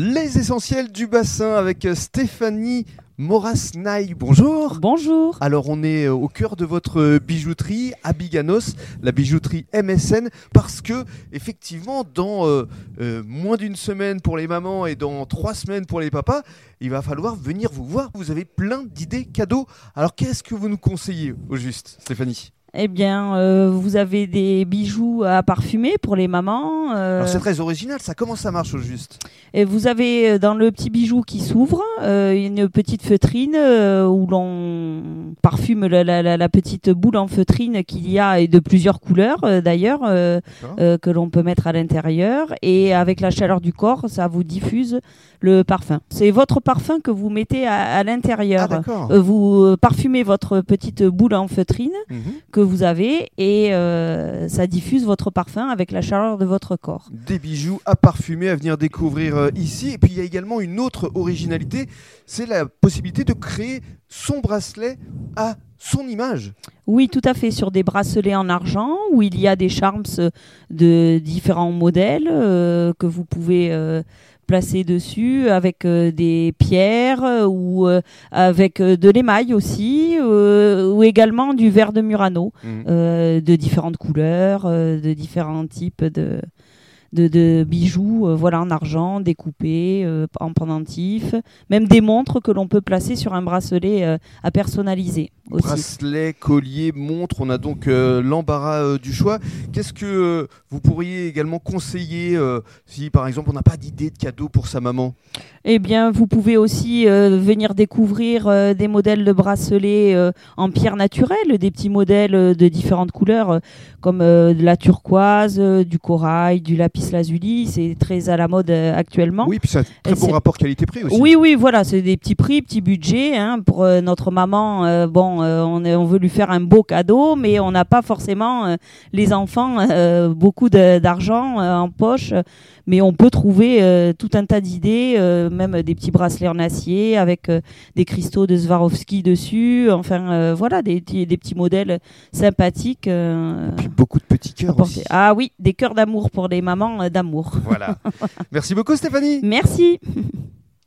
Les essentiels du bassin avec euh, Stéphanie Morasnaï. Bonjour. Bonjour. Alors on est euh, au cœur de votre bijouterie à Biganos, la bijouterie MSN, parce que effectivement dans euh, euh, moins d'une semaine pour les mamans et dans trois semaines pour les papas, il va falloir venir vous voir. Vous avez plein d'idées cadeaux. Alors qu'est-ce que vous nous conseillez au juste, Stéphanie? Eh bien, euh, vous avez des bijoux à parfumer pour les mamans. euh, Alors c'est très original, ça comment ça marche au juste? Et vous avez euh, dans le petit bijou qui s'ouvre une petite feutrine où l'on parfume la, la, la, petite boule en feutrine qu'il y a et de plusieurs couleurs d'ailleurs que l'on peut mettre à l'intérieur et avec la chaleur du corps, ça vous diffuse le parfum. C'est votre parfum que vous mettez à, l'intérieur. Ah, vous parfumez votre petite boule en feutrine. Mhm que vous avez et euh, ça diffuse votre parfum avec la chaleur de votre corps. Des bijoux à parfumer à venir découvrir euh, ici. Et puis il y a également une autre originalité, c'est la possibilité de créer son bracelet à son image. Oui, tout à fait, sur des bracelets en argent où il y a des charms de différents modèles euh, que vous pouvez placé dessus avec euh, des pierres euh, ou euh, avec de l'émail aussi ou également du verre de Murano mmh. de différentes couleurs, de différents types de de, bijoux euh, voilà, en argent, découpés, euh, en pendentif, même des montres que l'on peut placer sur un bracelet euh, à personnaliser. Aussi. Bracelet, collier, montre, on a donc l'embarras du choix. Qu'est-ce que vous pourriez également conseiller si par exemple on n'a pas d'idée de cadeau pour sa maman? Eh bien, vous pouvez aussi venir découvrir des modèles de bracelets en pierre naturelle, des petits modèles de différentes couleurs comme de la turquoise, du corail, du lapis lazuli, c'est très à la mode euh, actuellement. Oui, puis c'est un très bon rapport qualité-prix aussi. Oui, oui, voilà, c'est des petits prix, petits budgets. Hein, pour euh, notre maman, euh, bon, on, on, veut lui faire un beau cadeau, mais on n'a pas forcément, les enfants, beaucoup d'argent en poche mais on peut trouver tout un tas d'idées, même des petits bracelets en acier avec des cristaux de Swarovski dessus, enfin voilà, des, des, petits modèles sympathiques. Et puis beaucoup de petits cœurs aussi. Ah oui, des cœurs d'amour pour les mamans d'amour. Voilà. Merci beaucoup Stéphanie. Merci.